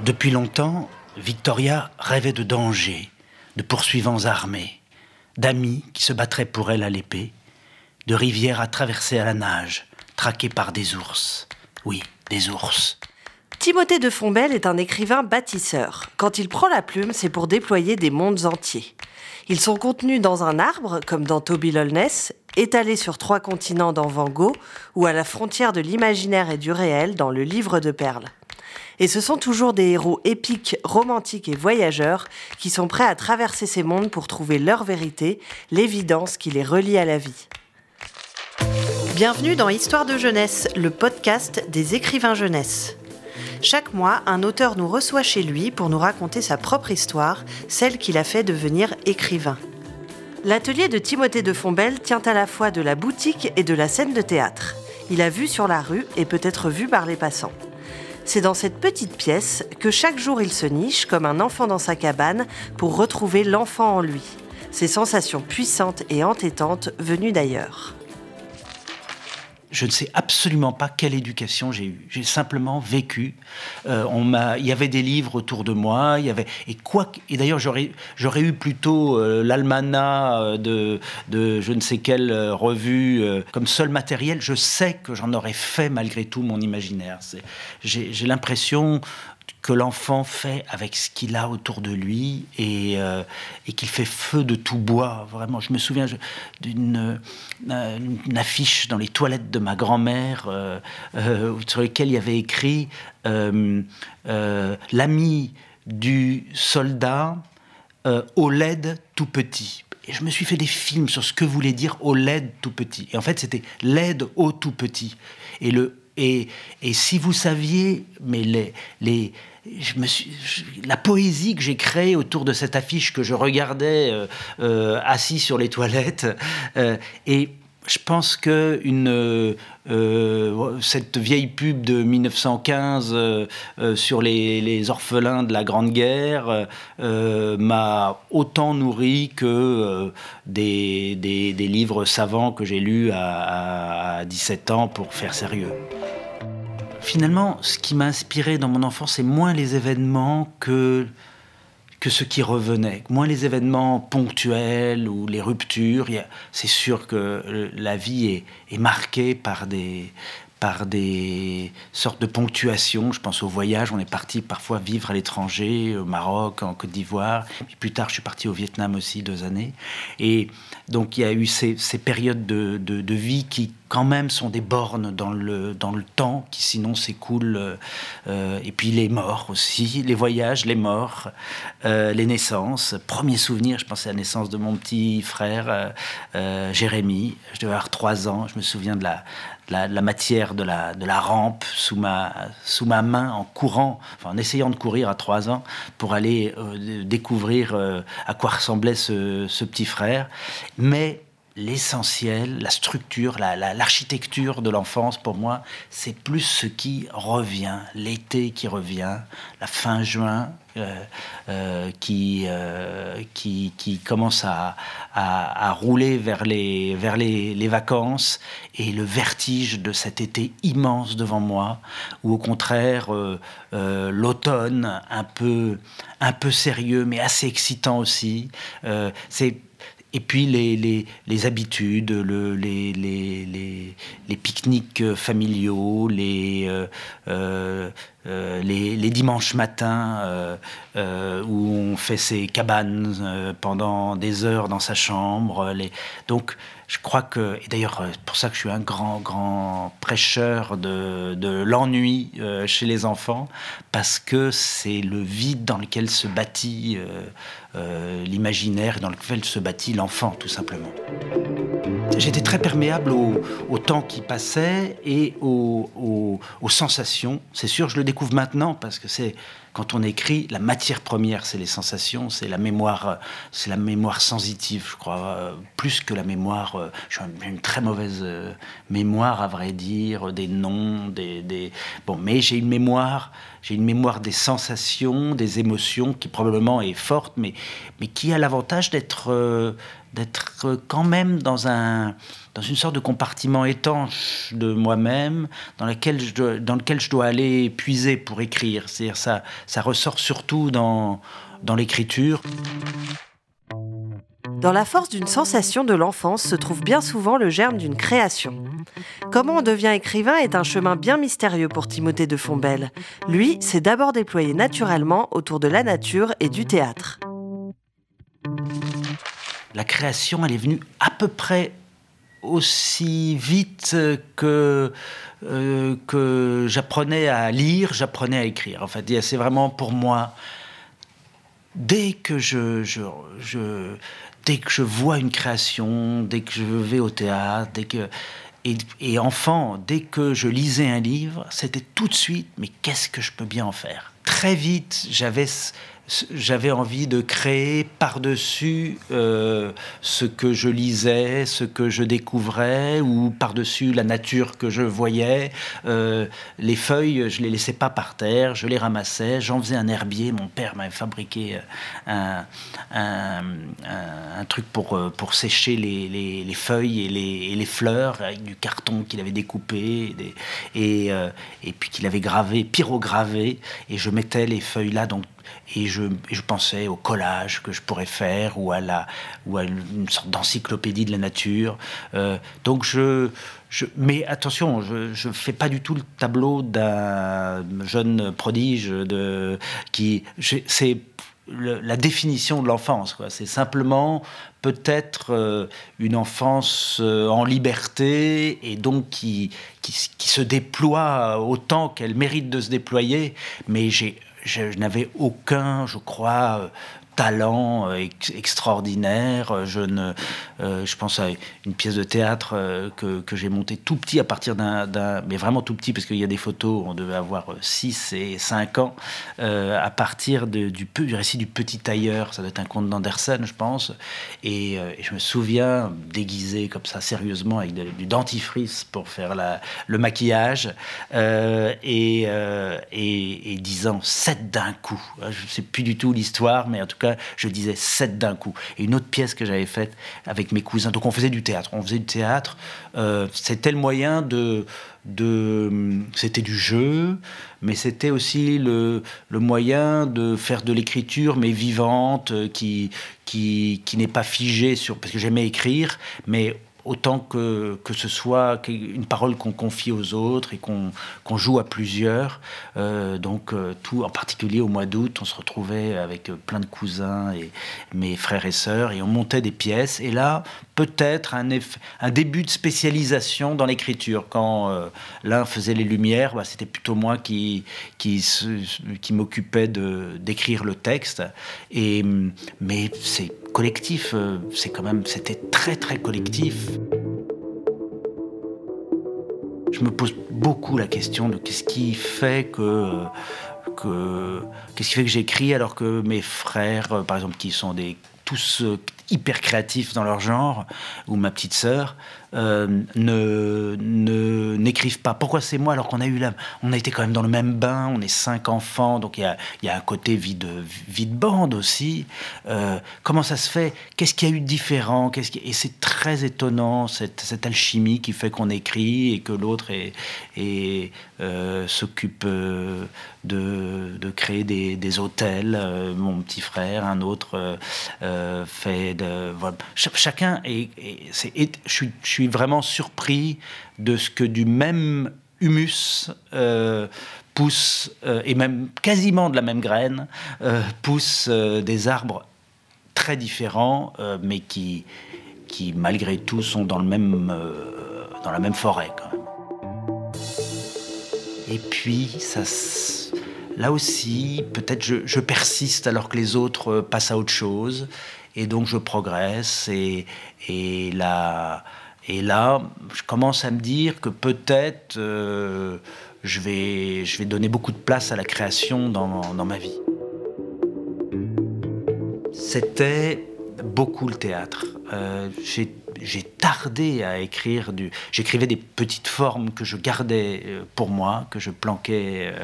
Depuis longtemps, Victoria rêvait de danger, de poursuivants armés, d'amis qui se battraient pour elle à l'épée, de rivières à traverser à la nage, traquées par des ours. Oui, des ours. Timothée de Fombelle est un écrivain bâtisseur. Quand il prend la plume, c'est pour déployer des mondes entiers. Ils sont contenus dans un arbre, comme dans Toby Lolness, étalés sur trois continents dans Van Gogh, ou à la frontière de l'imaginaire et du réel dans le Livre de Perles. Et ce sont toujours des héros épiques, romantiques et voyageurs qui sont prêts à traverser ces mondes pour trouver leur vérité, l'évidence qui les relie à la vie. Bienvenue dans Histoire de jeunesse, le podcast des écrivains jeunesse. Chaque mois, un auteur nous reçoit chez lui pour nous raconter sa propre histoire, celle qui l'a fait devenir écrivain. L'atelier de Timothée de Fombelle tient à la fois de la boutique et de la scène de théâtre. Il a vu sur la rue et peut être vu par les passants. C'est dans cette petite pièce que chaque jour il se niche comme un enfant dans sa cabane pour retrouver l'enfant en lui, ces sensations puissantes et entêtantes venues d'ailleurs je ne sais absolument pas quelle éducation j'ai eue. J'ai simplement vécu. Euh, on il y avait des livres autour de moi. Et d'ailleurs j'aurais eu plutôt euh, l'almanach euh, de je ne sais quelle revue comme seul matériel. Je sais que j'en aurais fait malgré tout mon imaginaire. j'ai l'impression que l'enfant fait avec ce qu'il a autour de lui et, euh, qu'il fait feu de tout bois. Vraiment, je me souviens d'une euh, affiche dans les toilettes de ma grand-mère euh, sur laquelle il y avait écrit l'ami du soldat au LED tout petit. Et je me suis fait des films sur ce que voulait dire au LED tout petit. Et en fait, c'était LED au tout petit. Et le et, et si vous saviez, mais les, les, la poésie que j'ai créée autour de cette affiche que je regardais euh, euh, assis sur les toilettes, euh, et je pense que cette vieille pub de 1915 sur les, orphelins de la Grande Guerre m'a autant nourri que des, livres savants que j'ai lus à, à 17 ans pour faire sérieux. Finalement, ce qui m'a inspiré dans mon enfance, c'est moins les événements que, ce qui revenait, moins les événements ponctuels ou les ruptures. C'est sûr que la vie est marquée par des, par des sortes de ponctuations. Je pense au voyage, on est parti parfois vivre à l'étranger, au Maroc, en Côte d'Ivoire. Plus tard, je suis parti au Vietnam aussi deux années. Et donc il y a eu ces, périodes de, vie qui quand même sont des bornes dans le, dans le temps, qui sinon s'écoulent. Euh, et puis les morts aussi, les voyages, les morts, euh, les naissances. Premier souvenir, je pensais à la naissance de mon petit frère euh, Jérémy. Je devais avoir trois ans. Je me souviens de la, la, matière de la, de la rampe sous ma, sous ma main en courant, en essayant de courir à trois ans pour aller euh, découvrir euh, à quoi ressemblait ce, ce, petit frère. Mais l'essentiel, la structure, l'architecture de l'enfance, pour moi, c'est plus ce qui revient, l'été qui revient, la fin juin euh, euh, qui, euh, qui, qui, commence à, à, rouler vers, les, vers les, les, vacances et le vertige de cet été immense devant moi, ou au contraire l'automne un peu, un peu sérieux mais assez excitant aussi. c'est et puis les, les, habitudes, le, les, les, les, pique-niques familiaux, les, euh, euh, euh, les, les, dimanches matins où on fait ses cabanes pendant des heures dans sa chambre. Donc je crois que, et d'ailleurs, c'est pour ça que je suis un grand, grand prêcheur de, de l'ennui euh, chez les enfants, parce que c'est le vide dans lequel se bâtit euh, euh, l'imaginaire, dans lequel se bâtit l'enfant, tout simplement. J'étais très perméable au, temps qui passait et aux, sensations. C'est sûr, je le découvre maintenant, parce que c'est quand on écrit, la matière première, c'est les sensations, c'est la mémoire, c'est la mémoire sensitive, je crois, euh, plus que la mémoire. Euh, j'ai une très mauvaise euh, mémoire, à vrai dire, des noms, des, des... bon, mais j'ai une mémoire, j'ai une mémoire des sensations, des émotions qui probablement est forte, mais mais qui a l'avantage d'être d'être quand même dans un dans une sorte de compartiment étanche de moi-même dans dans lequel je dois aller puiser pour écrire c'est-à-dire ça ça ressort surtout dans, dans l'écriture. Dans la force d'une sensation de l'enfance se trouve bien souvent le germe d'une création. Comment on devient écrivain est un chemin bien mystérieux pour Timothée de Fontbelle. Lui, s'est d'abord déployé naturellement autour de la nature et du théâtre. La création, elle est venue à peu près aussi vite que, euh, que j'apprenais à lire, j'apprenais à écrire. En fait, c'est vraiment pour moi, dès que je, dès que je vois une création, dès que je vais au théâtre, dès que et, et, enfant, dès que je lisais un livre, c'était tout de suite, mais qu'est-ce que je peux bien en faire? Très vite, j'avais j'avais envie de créer par-dessus euh, ce que je lisais, ce que je découvrais, ou par-dessus la nature que je voyais. Euh, les feuilles, je les laissais pas par terre, je les ramassais, j'en faisais un herbier. Mon père m'avait fabriqué euh, un, truc pour, sécher les, les, les feuilles et les, fleurs avec du carton qu'il avait découpé et, et puis qu'il avait gravé, pyrogravé, et je mettais les feuilles là donc et je, je, pensais au collage que je pourrais faire ou à, la, ou à une sorte d'encyclopédie de la nature. Euh, donc je, je, mais attention, je ne fais pas du tout le tableau d'un jeune prodige de, qui... C'est la définition de l'enfance. C'est simplement peut-être euh, une enfance euh, en liberté et donc qui, qui, qui se déploie autant qu'elle mérite de se déployer. Mais j'ai je, n'avais aucun, je crois, talent euh, extraordinaire. Euh, je, ne, euh, je pense à une pièce de théâtre que, que j'ai montée tout petit à partir d'un, mais vraiment tout petit parce qu'il y a des photos, on devait avoir 6 et 5 ans, à partir de, du, du récit du petit tailleur, ça doit être un conte d'Andersen, je pense. Et, je me souviens déguisé comme ça sérieusement avec du dentifrice pour faire la, le maquillage et, et, et disant 7 d'un coup. Je ne sais plus du tout l'histoire, mais en tout cas je disais sept d'un coup. Et une autre pièce que j'avais faite avec mes cousins. Donc on faisait du théâtre. On faisait du théâtre. Euh, c'était le moyen de, de c'était du jeu, mais c'était aussi le, moyen de faire de l'écriture, mais vivante, qui, qui, qui n'est pas figée sur. Parce que j'aimais écrire, mais autant que, que ce soit une parole qu'on confie aux autres et qu'on joue à plusieurs. Euh, donc, euh, tout, en particulier au mois d'août, on se retrouvait avec plein de cousins et mes frères et sœurs et on montait des pièces. Et là, peut-être un, un, début de spécialisation dans l'écriture. Quand euh, l'un faisait les lumières, bah, c'était plutôt moi qui, qui, qui m'occupais d'écrire le texte. Et, mais c'est collectif, euh, c'est quand même, c'était très très collectif. Je me pose beaucoup la question de qu'est-ce qui fait que, que qu'est-ce qui fait que j'écris alors que mes frères, euh, par exemple, qui sont des tous euh, hyper créatifs dans leur genre, ou ma petite sœur, euh, ne n'écrivent pas. Pourquoi c'est moi alors qu'on a eu là, on a été quand même dans le même bain, on est cinq enfants, donc il y a, y a, un côté vie de, vie de bande aussi. Euh, comment ça se fait? Qu'est-ce qu'il y a eu de différent? Qu'est-ce qui... Et c'est très étonnant cette, cette, alchimie qui fait qu'on écrit et que l'autre est, est euh, s'occupe de, de, créer des, des hôtels. mon petit frère, un autre fait chacun est, je suis, vraiment surpris de ce que du même humus euh, pousse, euh, et même quasiment de la même graine, euh, poussent des arbres très différents, mais qui, qui malgré tout sont dans, le même, dans la même forêt. Et puis, là aussi, peut-être je, je, persiste alors que les autres passent à autre chose, et donc je progresse, et, et la et là, je commence à me dire que peut-être euh, je, vais, je vais donner beaucoup de place à la création dans, dans ma vie. C'était beaucoup le théâtre. Euh, j'ai tardé à écrire du. J'écrivais des petites formes que je gardais euh, pour moi, que je planquais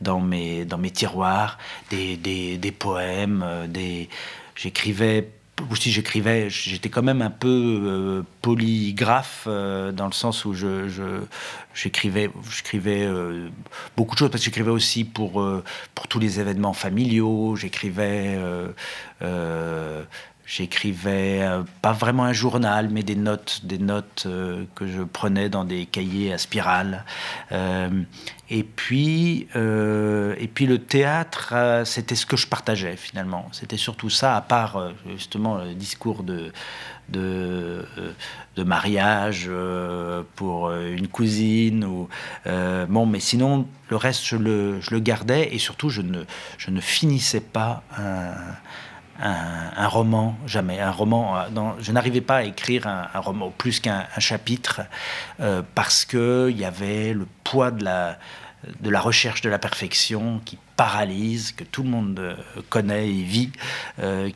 dans mes, dans mes tiroirs, des, des, des poèmes, des. J'écrivais aussi j'écrivais, j'étais quand même un peu euh, polygraphe euh, dans le sens où je, j'écrivais, j'écrivais euh, beaucoup de choses parce que j'écrivais aussi pour pour tous les événements familiaux, j'écrivais J'écrivais euh, pas vraiment un journal, mais des notes, des notes euh, que je prenais dans des cahiers à spirale. Euh, et puis, et puis le théâtre, c'était ce que je partageais finalement. C'était surtout ça, à part justement le discours de de, mariage pour une cousine ou bon, mais sinon le reste je le, je le gardais et surtout je ne je ne finissais pas un un, roman, jamais. Un roman, euh, je n'arrivais pas à écrire un, roman plus qu'un chapitre euh, parce qu'il y avait le poids de la, de la recherche de la perfection qui paralyse, que tout le monde euh, connaît et vit,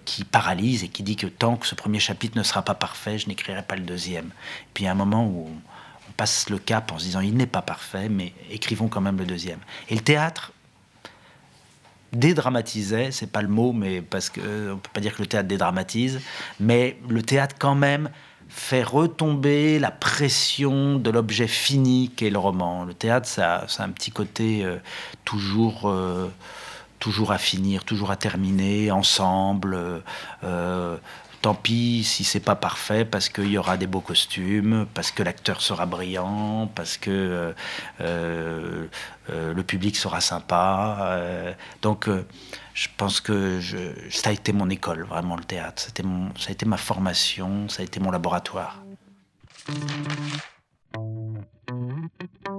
qui paralyse et qui dit que tant que ce premier chapitre ne sera pas parfait, je n'écrirai pas le deuxième. Et puis il y a un moment où on passe le cap en se disant il n'est pas parfait, mais écrivons quand même le deuxième. Et le théâtre, dédramatisait, c'est pas le mot, mais parce que euh, on peut pas dire que le théâtre dédramatise, mais le théâtre quand même fait retomber la pression de l'objet fini qu'est le roman. Le théâtre, ça, a un petit côté euh, toujours, euh, toujours à finir, toujours à terminer, ensemble tant pis si c'est pas parfait parce qu'il y aura des beaux costumes, parce que l'acteur sera brillant, parce que euh, euh, euh, le public sera sympa. donc je pense que ça a été mon école, vraiment le théâtre. C'était ça a été ma formation, ça a été mon laboratoire.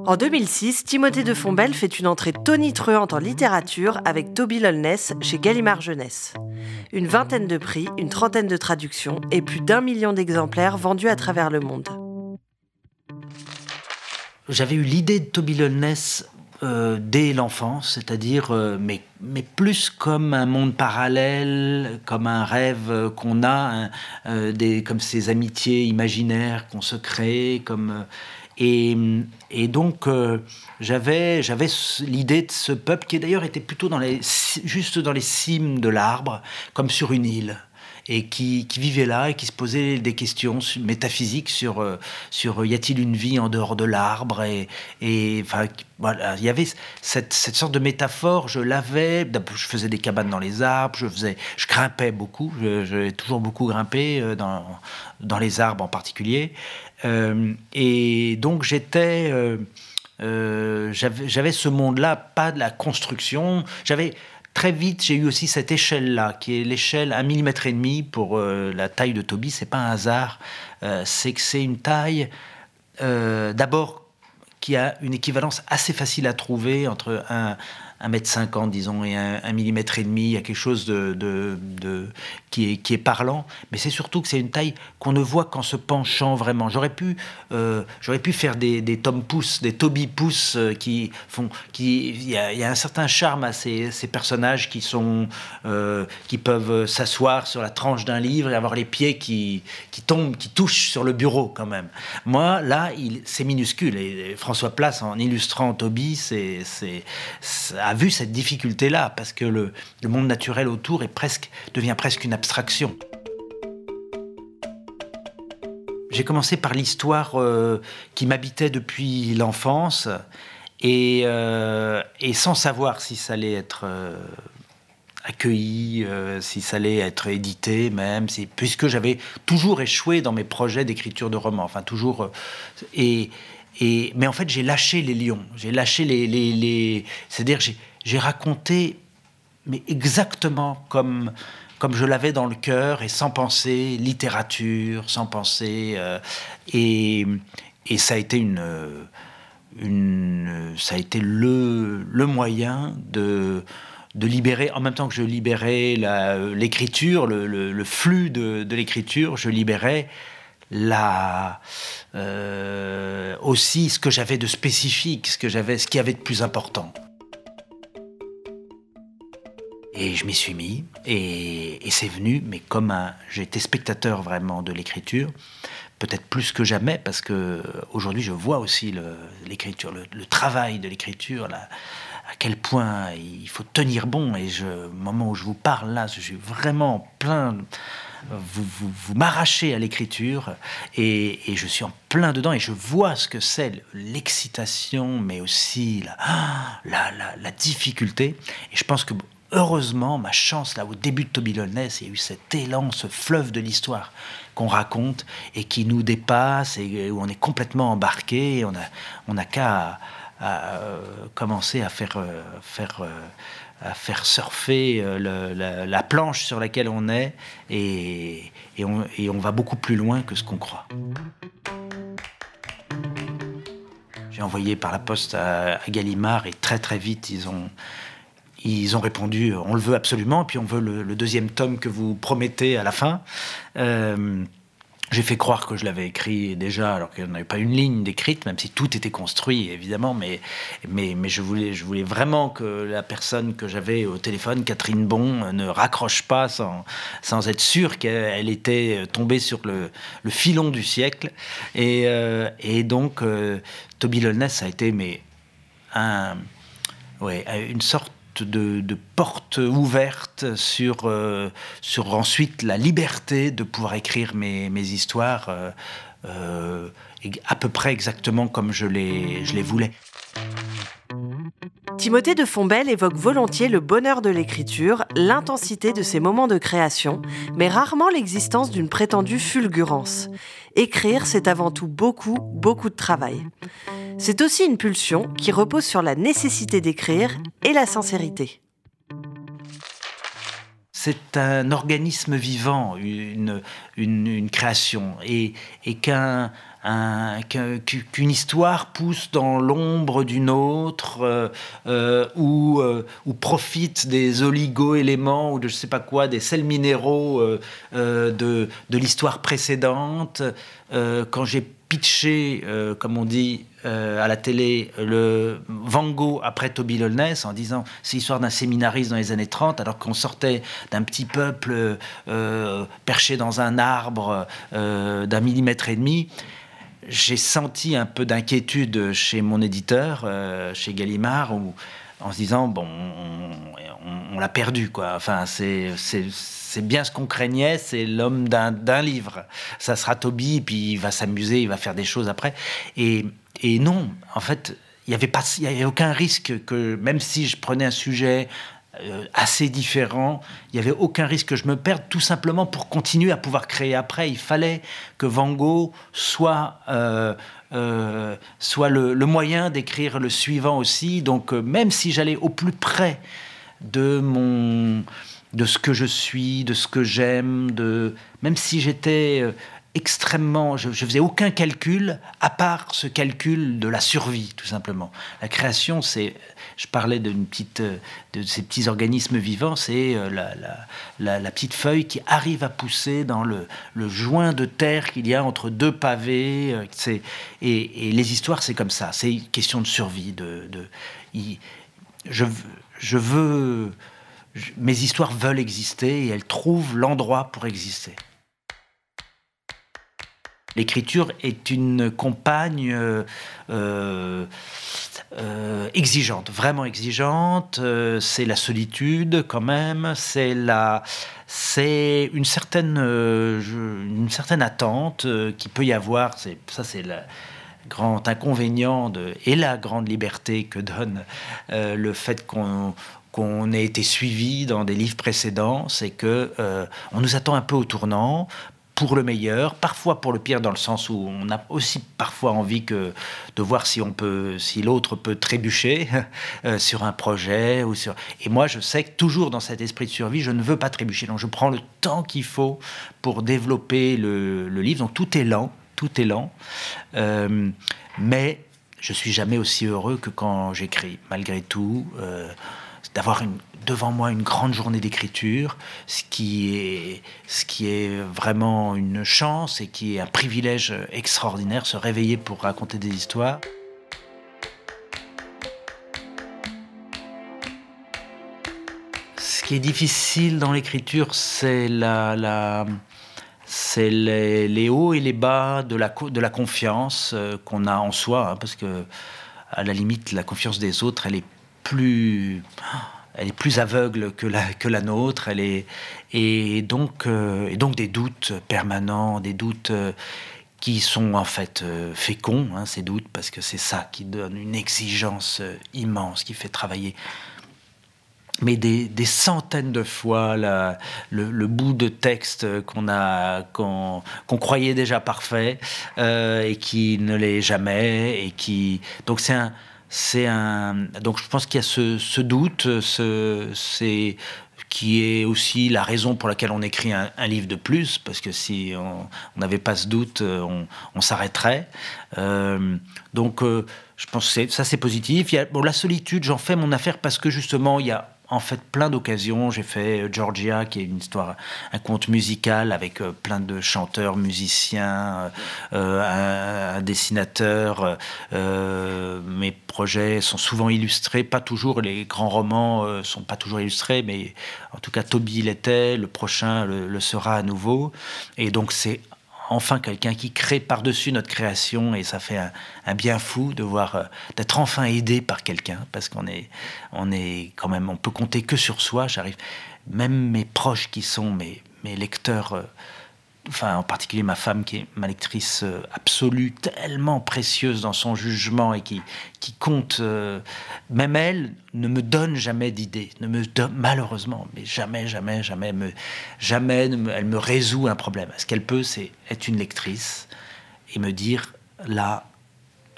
En 2006, Timothée de Fombelle fait une entrée tonitruante en littérature avec Toby Lolness chez Gallimard Jeunesse. Une vingtaine de prix, une trentaine de traductions et plus d'un million d'exemplaires vendus à travers le monde. J'avais eu l'idée de Toby Lolness euh, dès l'enfance, c'est-à-dire, euh, mais, plus comme un monde parallèle, comme un rêve qu'on a, euh, des, comme ces amitiés imaginaires qu'on se crée, comme et, et donc, euh, j'avais, l'idée de ce peuple qui d'ailleurs était plutôt juste dans les cimes de l'arbre, comme sur une île et qui, qui, vivait là et qui se posait des questions métaphysiques sur, euh, sur y a-t-il une vie en dehors de l'arbre et, et enfin voilà il y avait cette, cette sorte de métaphore je l'avais je faisais des cabanes dans les arbres je faisais je grimpais beaucoup j'ai toujours beaucoup grimpé euh, dans, dans les arbres en particulier euh, et donc j'étais, euh, euh, j'avais ce monde-là, pas de la construction. J'avais très vite, j'ai eu aussi cette échelle-là, qui est l'échelle 1 mm et demi pour la taille de Toby. C'est pas un hasard, c'est que c'est une taille d'abord qui a une équivalence assez facile à trouver entre un, 1m50, disons, et un, un millimètre et demi. Il y a quelque chose de, de, qui, est, qui est parlant. Mais c'est surtout que c'est une taille qu'on ne voit qu'en se penchant vraiment. J'aurais pu, euh, j'aurais pu faire des, des Tom Pouce, des Toby Pouce euh, qui font. Qui, il, y a, un certain charme à ces, personnages qui, sont, euh, qui peuvent s'asseoir sur la tranche d'un livre et avoir les pieds qui, tombent, qui touchent sur le bureau quand même. Moi, là, c'est minuscule. Et François Place, en illustrant Toby, c'est, c'est, vu cette difficulté-là, parce que le, monde naturel autour est presque, devient presque une abstraction. J'ai commencé par l'histoire euh, qui m'habitait depuis l'enfance, et, euh, et, sans savoir si ça allait être euh, accueilli, si ça allait être édité même, puisque j'avais toujours échoué dans mes projets d'écriture de romans, enfin toujours... et, mais en fait, j'ai lâché les lions. J'ai lâché les. C'est-à-dire, j'ai raconté, mais exactement comme, comme je l'avais dans le cœur et sans penser littérature, sans penser. Euh, et, et, ça a été une. ça a été le, le moyen de de libérer, en même temps que je libérais l'écriture, le, le, flux de, de l'écriture, je libérais la, euh, aussi ce que j'avais de spécifique, ce que j'avais, ce qui avait de plus important. Et je m'y suis mis, et, c'est venu, mais comme j'ai été spectateur vraiment de l'écriture, peut-être plus que jamais, parce que aujourd'hui je vois aussi l'écriture, le, travail de l'écriture, à quel point il faut tenir bon. Et je, au moment où je vous parle là, je suis vraiment plein. Vous, vous, m'arrachez à l'écriture et, je suis en plein dedans et je vois ce que c'est l'excitation, mais aussi la, difficulté. Et je pense que heureusement, ma chance, là, au début de Toby Loveless, il y a eu cet élan, ce fleuve de l'histoire qu'on raconte et qui nous dépasse et où on est complètement embarqué. Et on n'a on a qu'à euh, commencer à faire, euh, faire, euh, à faire surfer la, planche sur laquelle on est et, et, on, et on va beaucoup plus loin que ce qu'on croit. J'ai envoyé par la poste à, à Gallimard et très très vite ils ont ils ont répondu on le veut absolument, puis on veut le, deuxième tome que vous promettez à la fin. Euh, j'ai fait croire que je l'avais écrit déjà, alors qu'il n'y avait pas une ligne décrite, même si tout était construit, évidemment. Mais, mais, mais je, voulais, je voulais vraiment que la personne que j'avais au téléphone, Catherine Bon, ne raccroche pas sans, sans être sûre qu'elle était tombée sur le, le, filon du siècle. Et, euh, et donc, euh, Toby Lolness a été mais, un, ouais, une sorte de, de porte ouverte sur, euh, sur ensuite la liberté de pouvoir écrire mes, mes histoires euh, euh, à peu près exactement comme je les, je les voulais. Timothée de Fombelle évoque volontiers le bonheur de l'écriture, l'intensité de ses moments de création, mais rarement l'existence d'une prétendue fulgurance. Écrire, c'est avant tout beaucoup, beaucoup de travail. C'est aussi une pulsion qui repose sur la nécessité d'écrire et la sincérité. C'est un organisme vivant, une, une, création, et, et qu'un qu'une histoire pousse dans l'ombre d'une autre euh, euh, ou, euh, ou, profite des oligo-éléments ou de je sais pas quoi, des sels minéraux de, de l'histoire précédente. quand j'ai pitché, comme on dit à la télé, le Van Gogh après Toby Lolness en disant c'est l'histoire d'un séminariste dans les années 30 alors qu'on sortait d'un petit peuple perché dans un arbre d'un millimètre et demi. J'ai senti un peu d'inquiétude chez mon éditeur, euh, chez Gallimard, en se disant bon, on, l'a perdu quoi. Enfin, c'est bien ce qu'on craignait, c'est l'homme d'un livre. Ça sera Toby, puis il va s'amuser, il va faire des choses après. Et, et non, en fait, il n'y avait, pas, il y avait aucun risque que, même si je prenais un sujet euh, assez différent. Il n'y avait aucun risque que je me perde, tout simplement pour continuer à pouvoir créer après. Il fallait que Van Gogh soit, euh, euh, soit le, moyen d'écrire le suivant aussi. Donc même si j'allais au plus près de mon de ce que je suis, de ce que j'aime, de même si j'étais extrêmement, je, je faisais aucun calcul à part ce calcul de la survie, tout simplement. La création, c'est je parlais d'une petite, de ces petits organismes vivants, c'est euh, la, petite feuille qui arrive à pousser dans le, joint de terre qu'il y a entre deux pavés. Euh, c'est, et, les histoires, c'est comme ça. C'est une question de survie. De, de je, je veux. mes histoires veulent exister et elles trouvent l'endroit pour exister. L'écriture est une compagne euh, euh, exigeante, vraiment exigeante. Euh, c'est la solitude quand même, c'est la, une certaine, attente qui peut y avoir. Ça, c'est le grand inconvénient et la grande liberté que donne le fait qu'on qu'on ait été suivi dans des livres précédents, c'est que on nous attend un peu au tournant pour le meilleur, parfois pour le pire, dans le sens où on a aussi parfois envie que, de voir si si l'autre peut trébucher euh, sur un projet ou sur. Et moi, je sais que toujours dans cet esprit de survie, je ne veux pas trébucher. Donc, je prends le temps qu'il faut pour développer le, livre. Donc, tout est lent, tout est lent, euh, mais je suis jamais aussi heureux que quand j'écris. Malgré tout, euh, d'avoir une devant moi une grande journée d'écriture, ce qui est ce qui est vraiment une chance et qui est un privilège extraordinaire, se réveiller pour raconter des histoires. Ce qui est difficile dans l'écriture, c'est la c'est les, hauts et les bas de la, de la confiance euh, qu'on a en soi, hein, parce que à la limite, la confiance des autres, elle est plus, elle est plus aveugle que la, que la nôtre. Elle est, et, donc, euh, et donc des doutes permanents, des doutes euh, qui sont en fait féconds, hein, ces doutes, parce que c'est ça qui donne une exigence immense, qui fait travailler mais des, centaines de fois le, bout de texte qu'on a qu'on croyait déjà parfait euh, et qui ne l'est jamais et qui donc c'est un c'est un donc je pense qu'il y a ce, doute ce c'est qui est aussi la raison pour laquelle on écrit un, livre de plus, parce que si on n'avait pas ce doute, on, s'arrêterait. Euh, donc, euh, je pense que ça, c'est positif. Il y a, bon, la solitude, j'en fais mon affaire parce que justement, il y a en fait plein d'occasions. J'ai fait euh, Georgia, qui est une histoire, un conte musical avec euh, plein de chanteurs, musiciens, euh, un, dessinateur. mes projets sont souvent illustrés, pas toujours. Les grands romans sont pas toujours illustrés, mais en tout cas Toby l'était. Le prochain le sera à nouveau. Et donc c'est enfin quelqu'un qui crée par-dessus notre création et ça fait un, bien fou de voir euh, d'être enfin aidé par quelqu'un parce qu'on est on est quand même on peut compter que sur soi j'arrive. Même mes proches qui sont mes, mes lecteurs euh, enfin en particulier ma femme qui est ma lectrice euh, absolue, tellement précieuse dans son jugement et qui, qui compte, euh, même elle ne me donne jamais d'idées, ne me donne, malheureusement, mais jamais, jamais, jamais, jamais elle me résout un problème. Ce qu'elle peut, c'est être une lectrice et me dire là,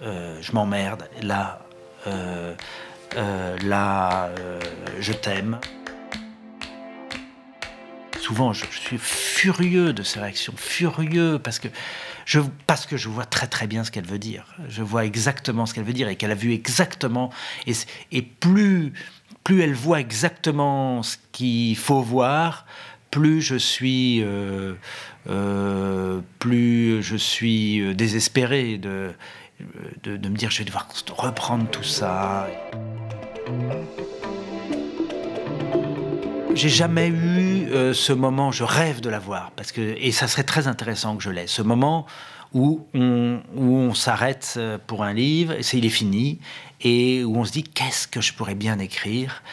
euh, je m'emmerde, là, là, je t'aime souvent, je, suis furieux de ces réactions, furieux parce que je, parce que je vois très très bien ce qu'elle veut dire. Je vois exactement ce qu'elle veut dire et qu'elle a vu exactement. Et, plus, plus elle voit exactement ce qu'il faut voir, plus je suis, euh, euh, plus je suis désespéré de, de, de me dire je vais devoir reprendre tout ça j'ai jamais eu euh, ce moment, je rêve de l'avoir, parce que, et ça serait très intéressant que je l'ai, ce moment où on, où on s'arrête euh, pour un livre, c'est il est fini, et où on se dit qu'est-ce que je pourrais bien écrire?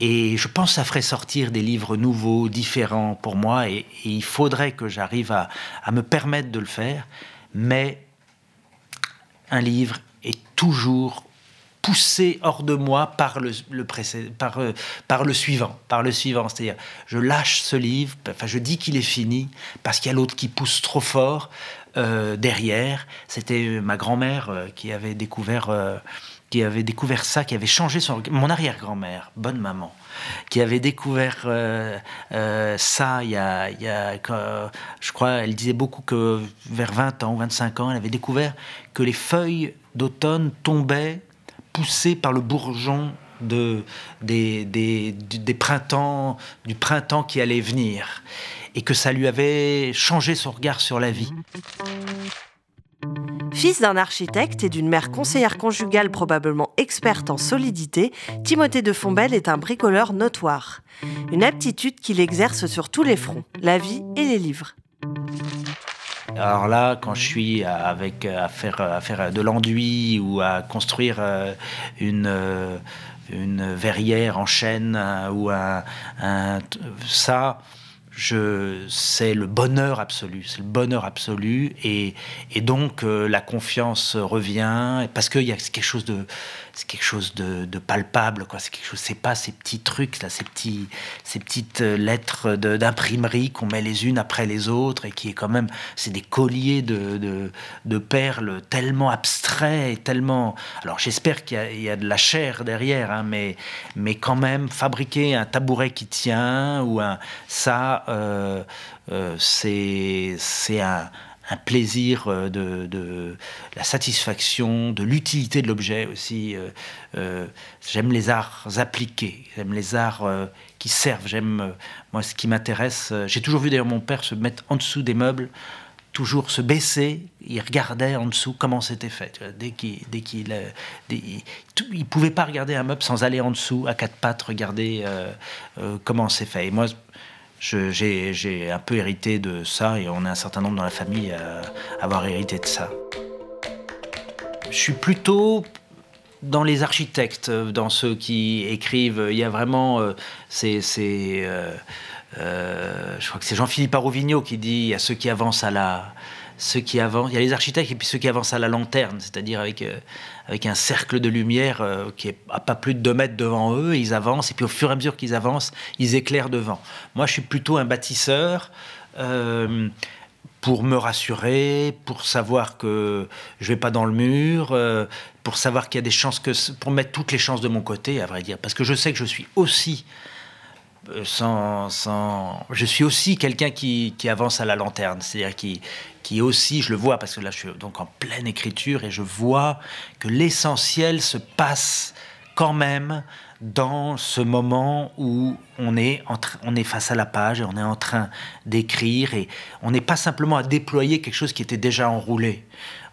Et je pense que ça ferait sortir des livres nouveaux, différents pour moi, et, et il faudrait que j'arrive à, à me permettre de le faire, mais un livre est toujours poussé hors de moi par le, par, euh, par le suivant, par le suivant. C'est-à-dire, je lâche ce livre, enfin, je dis qu'il est fini parce qu'il y a l'autre qui pousse trop fort euh, derrière. C'était ma grand-mère euh, qui avait découvert. qui avait découvert ça, qui avait changé son... Mon arrière-grand-mère, bonne maman, qui avait découvert ça il y a... Y a je crois, elle disait beaucoup que vers 20 ans, 25 ans, elle avait découvert que les feuilles d'automne tombaient poussé par le bourgeon de, des, des, des, printemps, du printemps qui allait venir, et que ça lui avait changé son regard sur la vie. Fils d'un architecte et d'une mère conseillère conjugale probablement experte en solidité, Timothée de Fombelle est un bricoleur notoire. Une aptitude qu'il exerce sur tous les fronts, la vie et les livres. Alors là, quand je suis avec, à, faire, à faire de l'enduit ou à construire euh, une, une verrière en chêne euh, ou un, ça, je, c'est le bonheur absolu, c'est le bonheur absolu. Et, et donc euh, la confiance revient parce qu'il y a quelque chose de c'est quelque chose de, palpable, quoi. C'est quelque chose, c'est pas ces petits trucs là, ces petits, ces petites euh, lettres d'imprimerie qu'on met les unes après les autres et qui est quand même, c'est des colliers de, de, perles tellement abstraits et tellement. Alors j'espère qu'il y, a de la chair derrière, hein, mais, mais quand même fabriquer un tabouret qui tient ou un ça, euh, euh, c'est c'est un un plaisir euh, de, la satisfaction, de l'utilité de l'objet aussi. Euh, euh, j'aime les arts appliqués, j'aime les arts qui servent. J'aime, moi, ce qui m'intéresse. J'ai toujours vu d'ailleurs mon père se mettre en dessous des meubles toujours se baisser, il regardait en dessous comment c'était fait. Dès qu'il, dès qu'il, euh, il pouvait pas regarder un meuble sans aller en dessous à quatre pattes, regarder comment c'est fait. Et moi, j'ai, un peu hérité de ça, et on est un certain nombre dans la famille à avoir hérité de ça. Je suis plutôt dans les architectes, dans ceux qui écrivent. Il y a vraiment c'est, c'est euh, je crois que c'est Jean-Philippe Arovigno qui dit a ceux qui avancent à la ceux qui avancent, il y a les architectes et puis ceux qui avancent à la lanterne, c'est-à-dire avec, euh, avec un cercle de lumière euh, qui est à pas plus de 2 mètres devant eux, ils avancent, et puis au fur et à mesure qu'ils avancent, ils éclairent devant. Moi, je suis plutôt un bâtisseur pour me rassurer, pour savoir que je vais pas dans le mur, pour savoir qu'il y a des chances que, pour mettre toutes les chances de mon côté, à vrai dire, parce que je sais que je suis aussi euh, sans, sans... Je suis aussi quelqu'un qui, qui, avance à la lanterne, c'est-à-dire qui, qui aussi, je le vois, parce que là je suis donc en pleine écriture et je vois que l'essentiel se passe quand même dans ce moment où on est, on est face à la page et on est en train d'écrire et on n'est pas simplement à déployer quelque chose qui était déjà enroulé.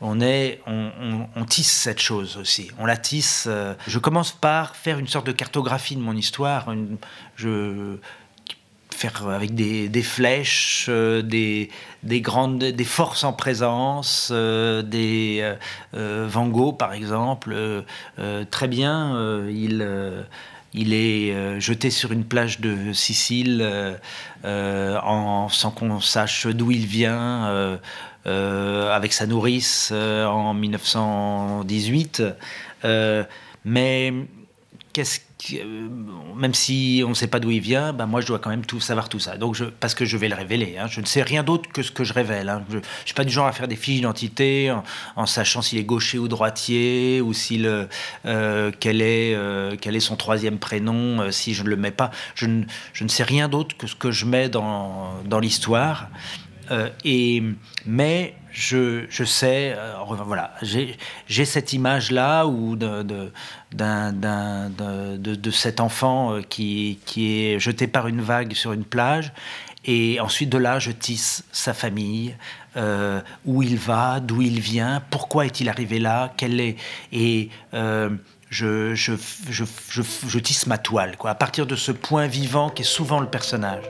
On, est, on, tisse cette chose aussi. On la tisse. Euh, je commence par faire une sorte de cartographie de mon histoire. je faire avec des, flèches, euh, des, des, grandes, des forces en présence, euh, des Van Gogh par exemple, très bien, il, il est jeté sur une plage de Sicile sans qu'on sache d'où il vient. avec sa nourrice en 1918. mais qu'est-ce euh, même si on ne sait pas d'où il vient, ben moi je dois quand même tout savoir tout ça. Donc parce que je vais le révéler. Hein. Je ne sais rien d'autre que ce que je révèle. Hein. Je ne suis pas du genre à faire des fiches d'identité en, sachant s'il est gaucher ou droitier ou s'il euh, quel est euh, quel est son troisième prénom si je ne le mets pas. Je ne, je ne sais rien d'autre que ce que je mets dans, dans l'histoire. et mais je, sais, euh, voilà, j'ai cette image-là où de, cet enfant euh, qui, est jeté par une vague sur une plage. Et ensuite de là, je tisse sa famille, euh, où il va, d'où il vient, pourquoi est-il arrivé là, quel est et je, tisse ma toile, à partir de ce point vivant qui est souvent le personnage.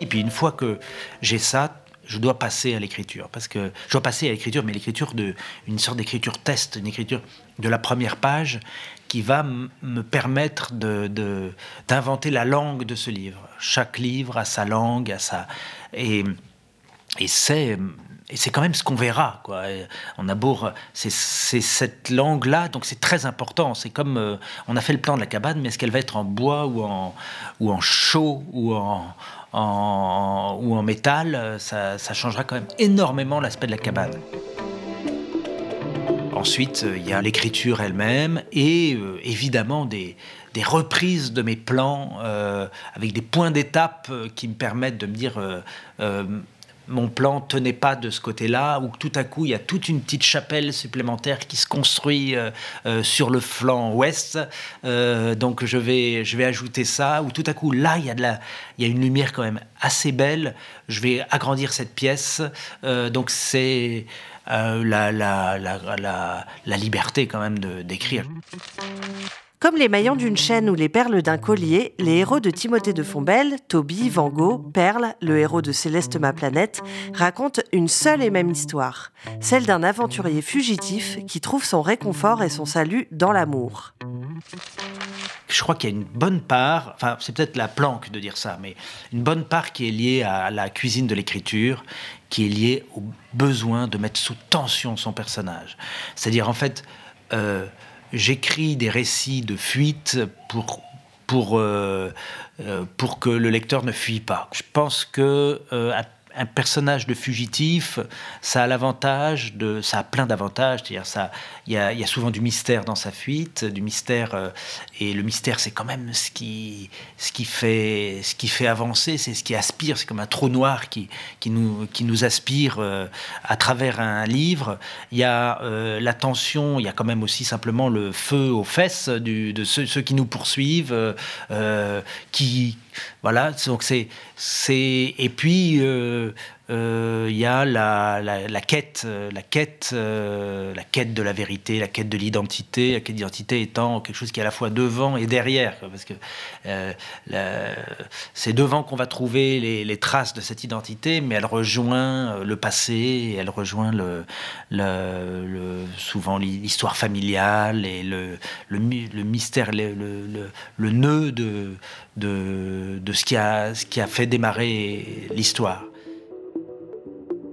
Et puis une fois que j'ai ça, je dois passer à l'écriture. Parce que je dois passer à l'écriture, mais l'écriture de une sorte d'écriture test, une écriture de la première page qui va me permettre de, d'inventer la langue de ce livre. Chaque livre a sa langue, a sa et, et c'est et c'est quand même ce qu'on verra. Quoi. on a beau, c'est, cette langue-là, donc c'est très important. C'est comme euh, on a fait le plan de la cabane, mais est-ce qu'elle va être en bois ou en, ou en chaux ou en, en, ou en métal, ça, changera quand même énormément l'aspect de la cabane. Ensuite, il y a l'écriture elle-même et euh, évidemment des, reprises de mes plans euh, avec des points d'étape euh, qui me permettent de me dire mon plan tenait pas de ce côté-là, ou tout à coup il y a toute une petite chapelle supplémentaire qui se construit euh, euh, sur le flanc ouest. Euh, donc je vais, je vais ajouter ça, ou tout à coup là il y a de la, il y a une lumière quand même assez belle. Je vais agrandir cette pièce. donc c'est la, la, la, la, liberté quand même d'écrire. Comme les maillons d'une chaîne ou les perles d'un collier, les héros de Timothée de Fombelle, Toby, Van Gogh, Perle, le héros de Céleste ma planète, racontent une seule et même histoire, celle d'un aventurier fugitif qui trouve son réconfort et son salut dans l'amour. Je crois qu'il y a une bonne part, enfin c'est peut-être la planque de dire ça, mais une bonne part qui est liée à la cuisine de l'écriture, qui est liée au besoin de mettre sous tension son personnage. C'est-à-dire en fait... Euh, j'écris des récits de fuite euh, euh, pour que le lecteur ne fuit pas. Je pense que euh, un personnage de fugitif, ça a l'avantage de, ça a plein d'avantages. C'est-à-dire, ça, il y a, souvent du mystère dans sa fuite, du mystère, euh, et le mystère, c'est quand même ce qui, ce qui fait, ce qui fait avancer, c'est ce qui aspire. C'est comme un trou noir qui, qui nous, qui nous aspire euh, à travers un livre. Il y a euh, la tension, il y a quand même aussi simplement le feu aux fesses de ceux, ceux, qui nous poursuivent, qui voilà, donc c'est, et puis euh, il y a la, la, quête, la quête, la quête de la vérité, la quête de l'identité, la quête d'identité étant quelque chose qui est à la fois devant et derrière, parce que c'est devant qu'on va trouver les, traces de cette identité, mais elle rejoint le passé, elle rejoint le, le, souvent l'histoire familiale et le, le, mystère, le, le, nœud de, de, de, ce, qui a, ce qui a fait démarrer l'histoire.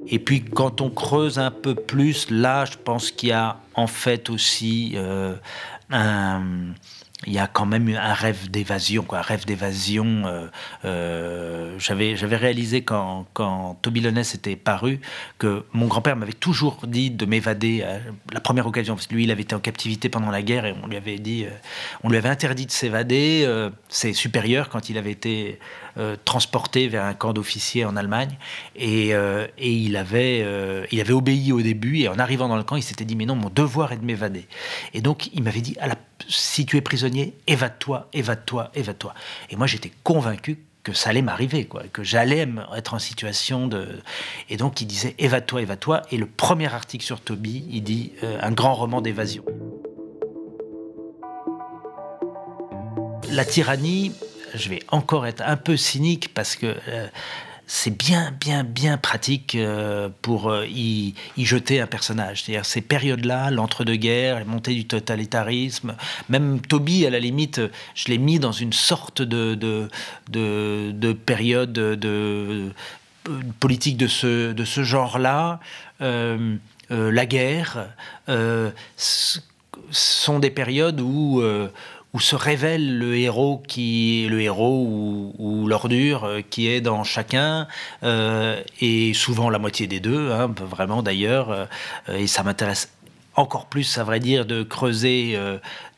Et puis quand on creuse un peu plus, là, je pense qu'il y a en fait aussi euh, un il y a quand même un rêve d'évasion, un rêve d'évasion. Euh, euh, j'avais, j'avais réalisé quand, quand Toby était paru que mon grand-père m'avait toujours dit de m'évader à la première occasion, parce que lui, il avait été en captivité pendant la guerre et on lui avait dit, on lui avait interdit de s'évader. ses supérieurs, quand il avait été transporté vers un camp d'officiers en Allemagne, et, et il avait, il avait obéi au début, et en arrivant dans le camp, il s'était dit mais non, mon devoir est de m'évader. Et donc, il m'avait dit si tu es prisonnier, évade-toi, évade-toi, évade-toi. Et moi, j'étais convaincu que ça allait m'arriver, quoi, que j'allais être en situation de. Et donc, il disait évade-toi, évade-toi. Et le premier article sur Toby, il dit euh, un grand roman d'évasion. La tyrannie, je vais encore être un peu cynique parce que euh, c'est bien, bien, bien pratique euh, pour euh, y, jeter un personnage. C'est-à-dire ces périodes-là, l'entre-deux-guerres, la montée du totalitarisme, même Toby, à la limite, je l'ai mis dans une sorte de, de, période de, politique de ce, de ce genre-là. La guerre sont des périodes où où se révèle le héros qui le héros ou, l'ordure euh, qui est dans chacun euh, et souvent la moitié des deux hein, vraiment d'ailleurs euh, et ça m'intéresse encore plus à vrai dire de creuser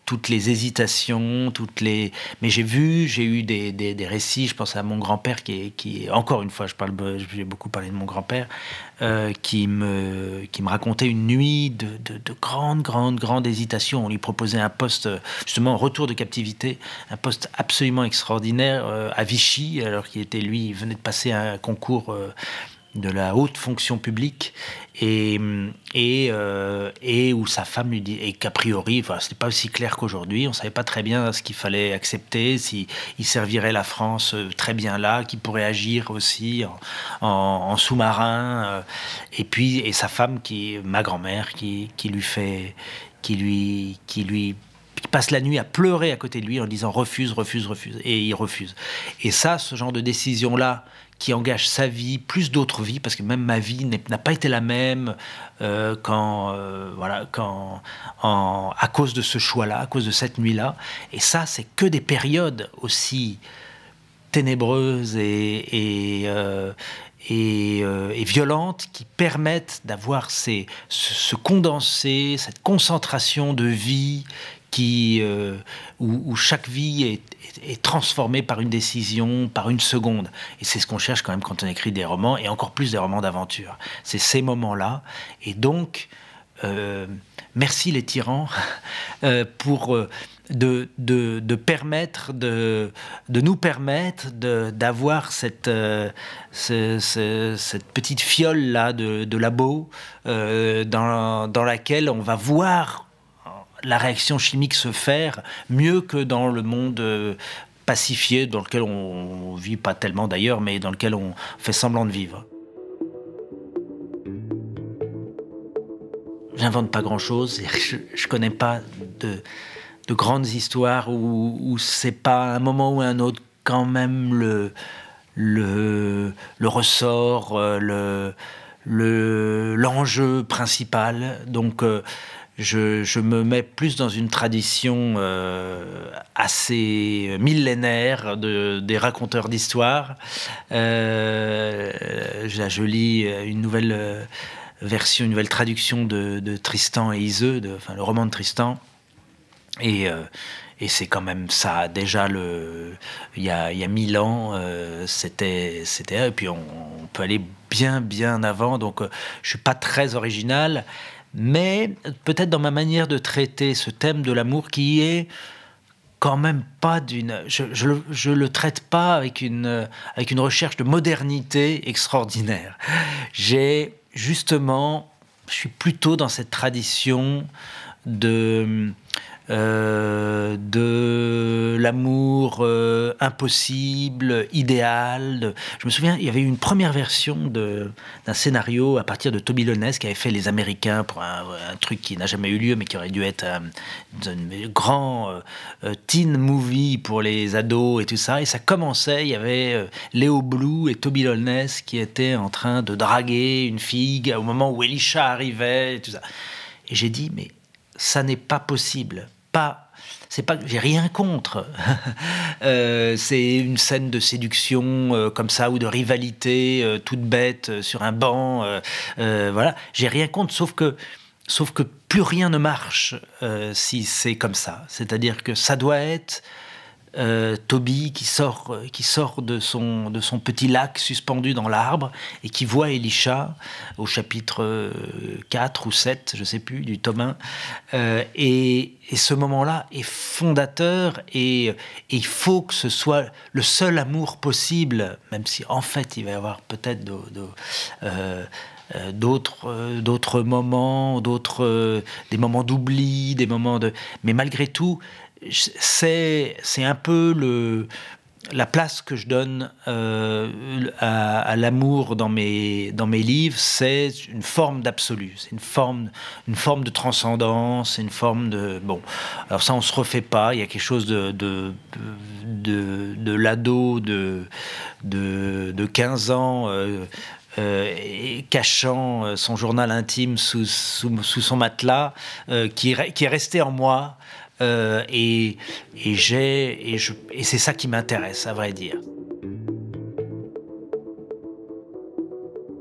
toutes les hésitations, toutes les. Mais j'ai vu, j'ai eu des, des, récits. Je pense à mon grand-père qui est, qui encore une fois, je parle, j'ai beaucoup parlé de mon grand-père, euh, qui me qui me racontait une nuit de, de, de grandes, grandes, grandes hésitations. On lui proposait un poste justement retour de captivité, un poste absolument extraordinaire euh, à Vichy, alors qu'il était lui, venait de passer un concours. Euh, de la haute fonction publique et, et, euh, et où sa femme lui dit, et qu'a priori, enfin, n'est pas aussi clair qu'aujourd'hui, on savait pas très bien ce qu'il fallait accepter, s'il il servirait la France euh, très bien là, qu'il pourrait agir aussi en, en, sous-marin, euh, et puis, et sa femme, qui, ma grand-mère, qui, qui lui fait, qui lui, qui lui passe la nuit à pleurer à côté de lui en disant refuse, refuse, refuse, et il refuse. Et ça, ce genre de décision-là, qui engage sa vie, plus d'autres vies, parce que même ma vie n'a pas été la même euh, quand, euh, voilà, quand, en, à cause de ce choix-là, à cause de cette nuit-là. Et ça, c'est que des périodes aussi ténébreuses et, et, euh, et, violentes qui permettent d'avoir ce, ce condensé, cette concentration de vie qui, où, chaque vie est, est transformé par une décision, par une seconde. Et c'est ce qu'on cherche quand même quand on écrit des romans, et encore plus des romans d'aventure. C'est ces moments-là. Et donc, euh, merci les tyrans euh, pour euh, de, permettre de, nous permettre d'avoir cette, ce, cette petite fiole là de, labo dans laquelle on va voir la réaction chimique se faire mieux que dans le monde euh, pacifié dans lequel on, vit pas tellement d'ailleurs, mais dans lequel on fait semblant de vivre. J'invente pas grand-chose, je, je connais pas de, grandes histoires où, c'est pas un moment ou un autre quand même le, le, le ressort, euh, le l'enjeu principal. Donc euh, je, me mets plus dans une tradition euh, assez millénaire de, des raconteurs d'histoire. Euh, je lis une nouvelle euh, version, une nouvelle traduction de, Tristan et Iseux, enfin, le roman de Tristan. Et, euh, c'est quand même ça. Déjà, le, il, y a, mille ans, c'était. Et puis on, peut aller bien, bien avant. Donc je suis pas très original mais peut-être dans ma manière de traiter ce thème de l'amour qui est quand même pas d'une. Je, je, le, traite pas avec une, avec une recherche de modernité extraordinaire. J'ai justement. Je suis plutôt dans cette tradition de euh, de l'amour euh, impossible, idéal. Je me souviens, il y avait eu une première version d'un scénario à partir de Toby Lones qui avait fait Les Américains pour un, truc qui n'a jamais eu lieu, mais qui aurait dû être un, grand euh, teen movie pour les ados et tout ça. Et ça commençait, il y avait Léo Blue et Toby Lones qui étaient en train de draguer une fille au moment où Elisha arrivait et tout ça. Et j'ai dit, mais ça n'est pas possible c'est pas j'ai rien contre. Euh, c'est une scène de séduction euh, comme ça ou de rivalité euh, toute bête sur un banc. voilà, j'ai rien contre, sauf que sauf que plus rien ne marche si c'est comme ça. C'est-à-dire que ça doit être euh, Toby qui sort, euh, qui sort de, son, de son petit lac suspendu dans l'arbre et qui voit Elisha au chapitre 4 euh, ou 7, je sais plus, du tome 1. et, ce moment-là est fondateur et, il faut que ce soit le seul amour possible, même si en fait il va y avoir peut-être d'autres d'autres moments d'autres des moments d'oubli des moments de mais malgré tout c'est un peu le, la place que je donne euh, à, l'amour dans mes, dans mes livres, c'est une forme d'absolu, c'est une forme, une forme de transcendance, une forme de... Bon, alors ça, on se refait pas, il y a quelque chose de, de, de, l'ado de, de, de, 15 ans. Euh, euh, cachant son journal intime sous, sous, sous son matelas, qui, qui est resté en moi euh, et, j'ai et, c'est ça qui m'intéresse, à vrai dire.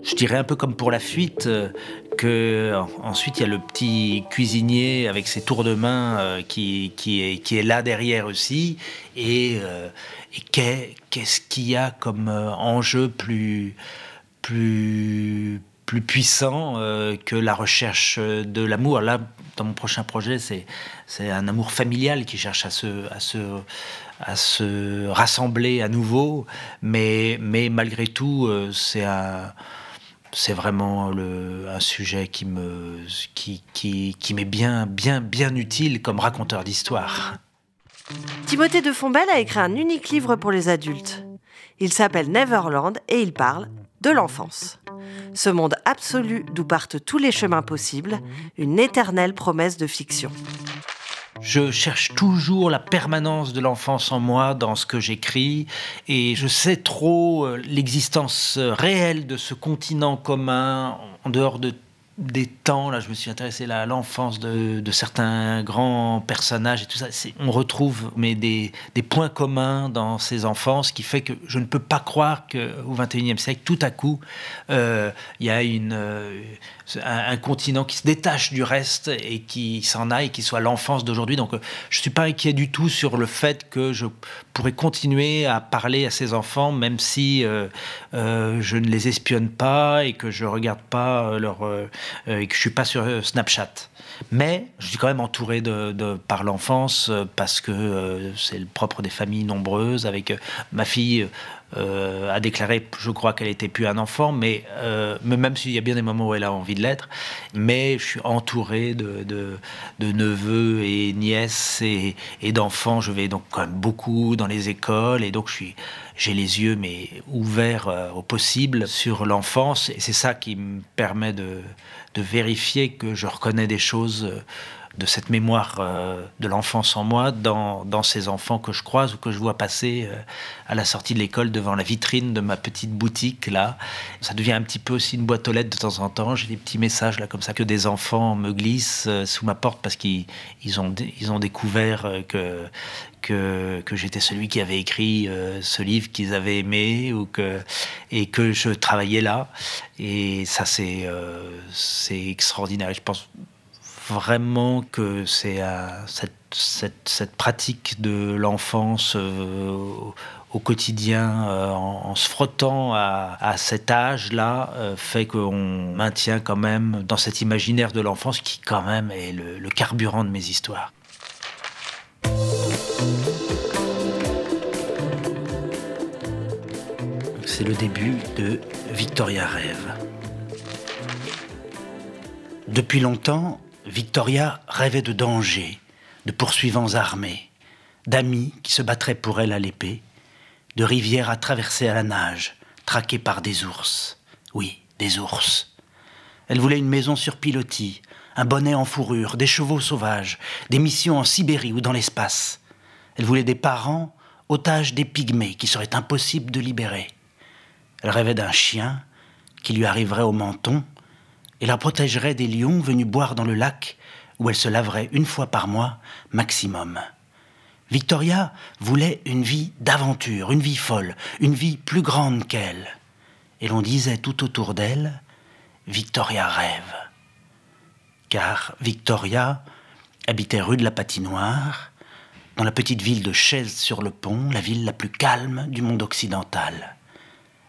Je dirais un peu comme pour la fuite, euh, que ensuite il y a le petit cuisinier avec ses tours de main euh, qui, est, là derrière aussi. Et, et qu'est-ce qu'il y a comme enjeu plus, plus, plus puissant que la recherche de l'amour Là, dans mon prochain projet, c'est c'est un amour familial qui cherche à se, à se, à se rassembler à nouveau, mais, mais malgré tout, euh, c'est un c'est vraiment le, un sujet qui me qui, qui, qui m'est bien bien bien utile comme raconteur d'histoire. Timothée de Fombelle a écrit un unique livre pour les adultes. Il s'appelle Neverland et il parle de l'enfance. Ce monde absolu d'où partent tous les chemins possibles, une éternelle promesse de fiction. Je cherche toujours la permanence de l'enfance en moi dans ce que j'écris et je sais trop euh, l'existence réelle de ce continent commun en dehors de des temps, là je me suis intéressé à l'enfance de, certains grands personnages et tout ça, on retrouve mais des, points communs dans ces enfants, ce qui fait que je ne peux pas croire qu'au XXIe siècle, tout à coup, euh, il y a une, euh, un, continent qui se détache du reste et qui s'en aille, qui soit l'enfance d'aujourd'hui. Donc je ne suis pas inquiet du tout sur le fait que je pourrais continuer à parler à ces enfants, même si euh, je ne les espionne pas et que je regarde pas leur euh, et que je suis pas sur euh, Snapchat. Mais je suis quand même entouré de, par l'enfance euh, parce que c'est le propre des familles nombreuses. Avec ma fille a déclaré, je crois qu'elle était plus un enfant, mais, même s'il y a bien des moments où elle a envie de l'être, mais je suis entouré de, de, neveux et nièces et, d'enfants. Je vais donc quand même beaucoup dans les écoles et donc je suis j'ai les yeux mais ouverts au possible sur l'enfance et c'est ça qui me permet de, de vérifier que je reconnais des choses euh, de cette mémoire euh, de l'enfance en moi dans, dans, ces enfants que je croise ou que je vois passer euh, à la sortie de l'école devant la vitrine de ma petite boutique là. Ça devient un petit peu aussi une boîte aux lettres de temps en temps. J'ai des petits messages là comme ça que des enfants me glissent sous ma porte parce qu'ils ils ont, ils ont découvert que, que, j'étais celui qui avait écrit ce livre qu'ils avaient aimé ou que, et que je travaillais là. Et ça, c'est c'est extraordinaire. Je pense vraiment que c'est cette, cette, cette, pratique de l'enfance euh, au quotidien, euh, en, se frottant à, à cet âge-là, euh, fait qu'on maintient quand même dans cet imaginaire de l'enfance qui quand même est le carburant de mes histoires. C'est le début de Victoria Rêve. Depuis longtemps, Victoria rêvait de dangers, de poursuivants armés, d'amis qui se battraient pour elle à l'épée, de rivières à traverser à la nage, traquées par des ours. Oui, des ours. Elle voulait une maison sur pilotis, un bonnet en fourrure, des chevaux sauvages, des missions en Sibérie ou dans l'espace. Elle voulait des parents otages des pygmées qui seraient impossibles de libérer. Elle rêvait d'un chien qui lui arriverait au menton et la protégerait des lions venus boire dans le lac où elle se laverait une fois par mois maximum. Victoria voulait une vie d'aventure, une vie folle, une vie plus grande qu'elle. Et l'on disait tout autour d'elle, Victoria rêve. Car Victoria habitait rue de la Patinoire, dans la petite ville de Chaise-sur-le-Pont, la ville la plus calme du monde occidental.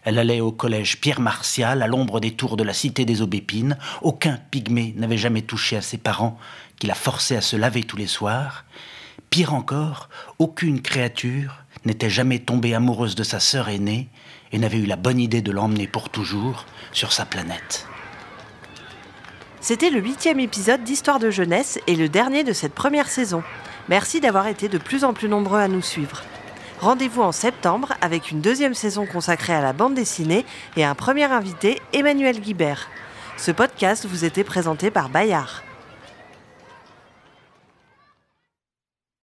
Elle allait au collège Pierre Martial, à l'ombre des tours de la cité des Aubépines. Aucun pygmée n'avait jamais touché à ses parents, qui la forçaient à se laver tous les soirs. Pire encore, aucune créature n'était jamais tombée amoureuse de sa sœur aînée et n'avait eu la bonne idée de l'emmener pour toujours sur sa planète. C'était le huitième épisode d'Histoire de jeunesse et le dernier de cette première saison. Merci d'avoir été de plus en plus nombreux à nous suivre. Rendez-vous en septembre avec une deuxième saison consacrée à la bande dessinée et un premier invité, Emmanuel Guibert. Ce podcast vous était présenté par Bayard.